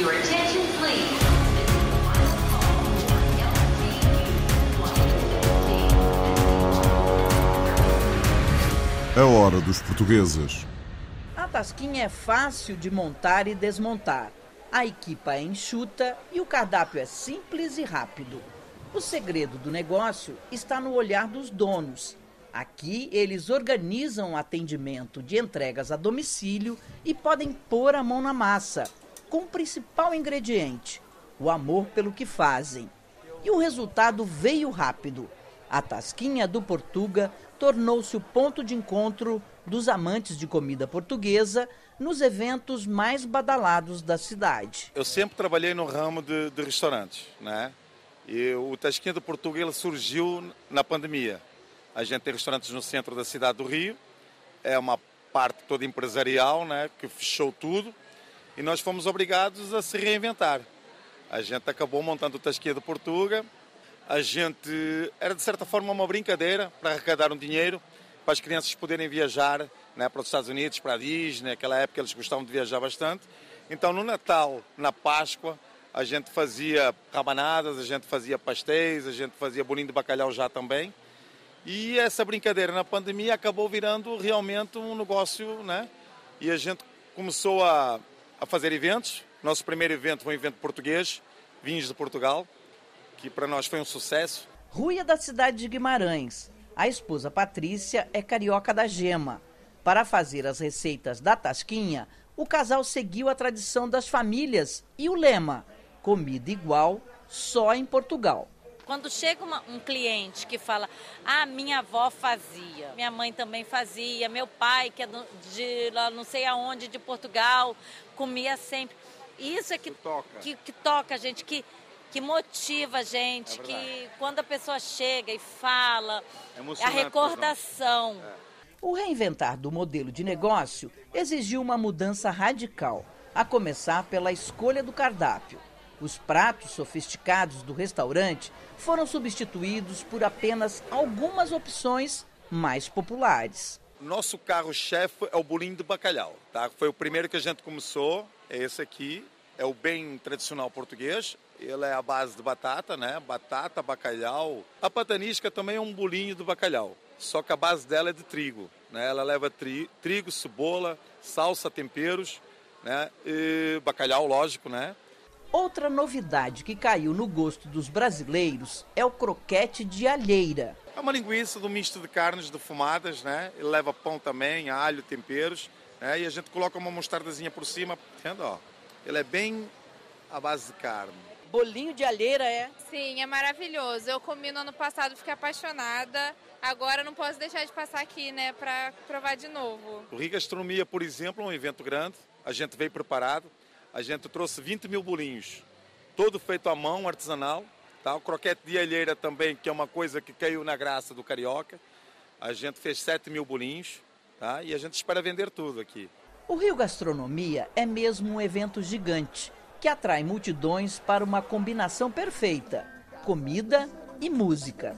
Your attention, please. A hora dos portugueses. A tasquinha é fácil de montar e desmontar. A equipa é enxuta e o cardápio é simples e rápido. O segredo do negócio está no olhar dos donos. Aqui eles organizam o atendimento de entregas a domicílio e podem pôr a mão na massa, com o principal ingrediente: o amor pelo que fazem. E o resultado veio rápido. A Tasquinha do Portuga tornou-se o ponto de encontro dos amantes de comida portuguesa nos eventos mais badalados da cidade. Eu sempre trabalhei no ramo de, de restaurantes, né? E o Tasquinha do Portuga ele surgiu na pandemia. A gente tem restaurantes no centro da cidade do Rio, é uma parte toda empresarial, né? Que fechou tudo e nós fomos obrigados a se reinventar. A gente acabou montando o Tasquinha do Portuga a gente era de certa forma uma brincadeira para arrecadar um dinheiro para as crianças poderem viajar né, para os Estados Unidos, para a Disney, naquela época eles gostavam de viajar bastante. Então no Natal, na Páscoa, a gente fazia rabanadas, a gente fazia pastéis, a gente fazia bolinho de bacalhau já também. E essa brincadeira na pandemia acabou virando realmente um negócio, né? E a gente começou a, a fazer eventos. Nosso primeiro evento foi um evento português, vinhos de Portugal que para nós foi um sucesso. Rui é da cidade de Guimarães. A esposa Patrícia é carioca da gema. Para fazer as receitas da Tasquinha, o casal seguiu a tradição das famílias e o lema: comida igual só em Portugal. Quando chega uma, um cliente que fala, ah, minha avó fazia, minha mãe também fazia, meu pai, que é de lá não sei aonde, de Portugal, comia sempre. Isso é que, que toca. Que, que toca a gente, que que motiva a gente, é que quando a pessoa chega e fala, é a recordação. É. O reinventar do modelo de negócio exigiu uma mudança radical, a começar pela escolha do cardápio. Os pratos sofisticados do restaurante foram substituídos por apenas algumas opções mais populares. Nosso carro-chefe é o bolinho de bacalhau, tá? Foi o primeiro que a gente começou, é esse aqui, é o bem tradicional português. Ele é a base de batata, né? Batata, bacalhau. A patanisca também é um bolinho do bacalhau, só que a base dela é de trigo, né? Ela leva tri, trigo, cebola, salsa, temperos, né? E bacalhau, lógico, né? Outra novidade que caiu no gosto dos brasileiros é o croquete de alheira. É uma linguiça do misto de carnes defumadas, né? Ele leva pão também, alho, temperos, né? E a gente coloca uma mostardazinha por cima, vendo, ó. Ele é bem à base de carne. Bolinho de alheira é? Sim, é maravilhoso. Eu comi no ano passado, fiquei apaixonada. Agora não posso deixar de passar aqui, né, para provar de novo. O Rio Gastronomia, por exemplo, é um evento grande. A gente veio preparado. A gente trouxe 20 mil bolinhos, todo feito à mão, artesanal. Tá? O croquete de alheira também, que é uma coisa que caiu na graça do carioca. A gente fez 7 mil bolinhos tá? e a gente espera vender tudo aqui. O Rio Gastronomia é mesmo um evento gigante que atrai multidões para uma combinação perfeita: comida e música.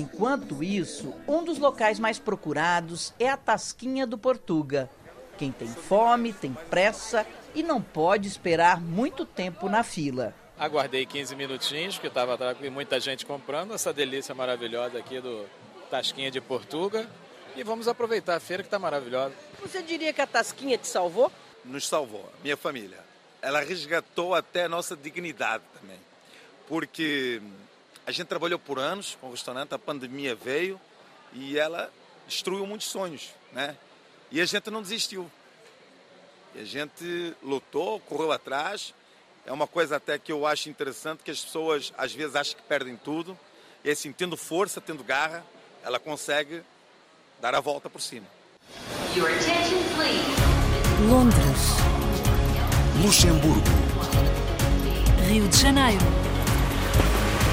Enquanto isso, um dos locais mais procurados é a Tasquinha do Portuga. Quem tem fome, tem pressa e não pode esperar muito tempo na fila. Aguardei 15 minutinhos, porque estava muita gente comprando essa delícia maravilhosa aqui do Tasquinha de Portuga. E vamos aproveitar a feira que está maravilhosa. Você diria que a Tasquinha te salvou? Nos salvou, minha família. Ela resgatou até a nossa dignidade também. Porque a gente trabalhou por anos com o restaurante, a pandemia veio e ela destruiu muitos sonhos, né? E a gente não desistiu. E a gente lutou, correu atrás. É uma coisa até que eu acho interessante, que as pessoas às vezes acham que perdem tudo. E assim, tendo força, tendo garra, ela consegue dar a volta por cima. Londres. Luxemburgo. Rio de Janeiro.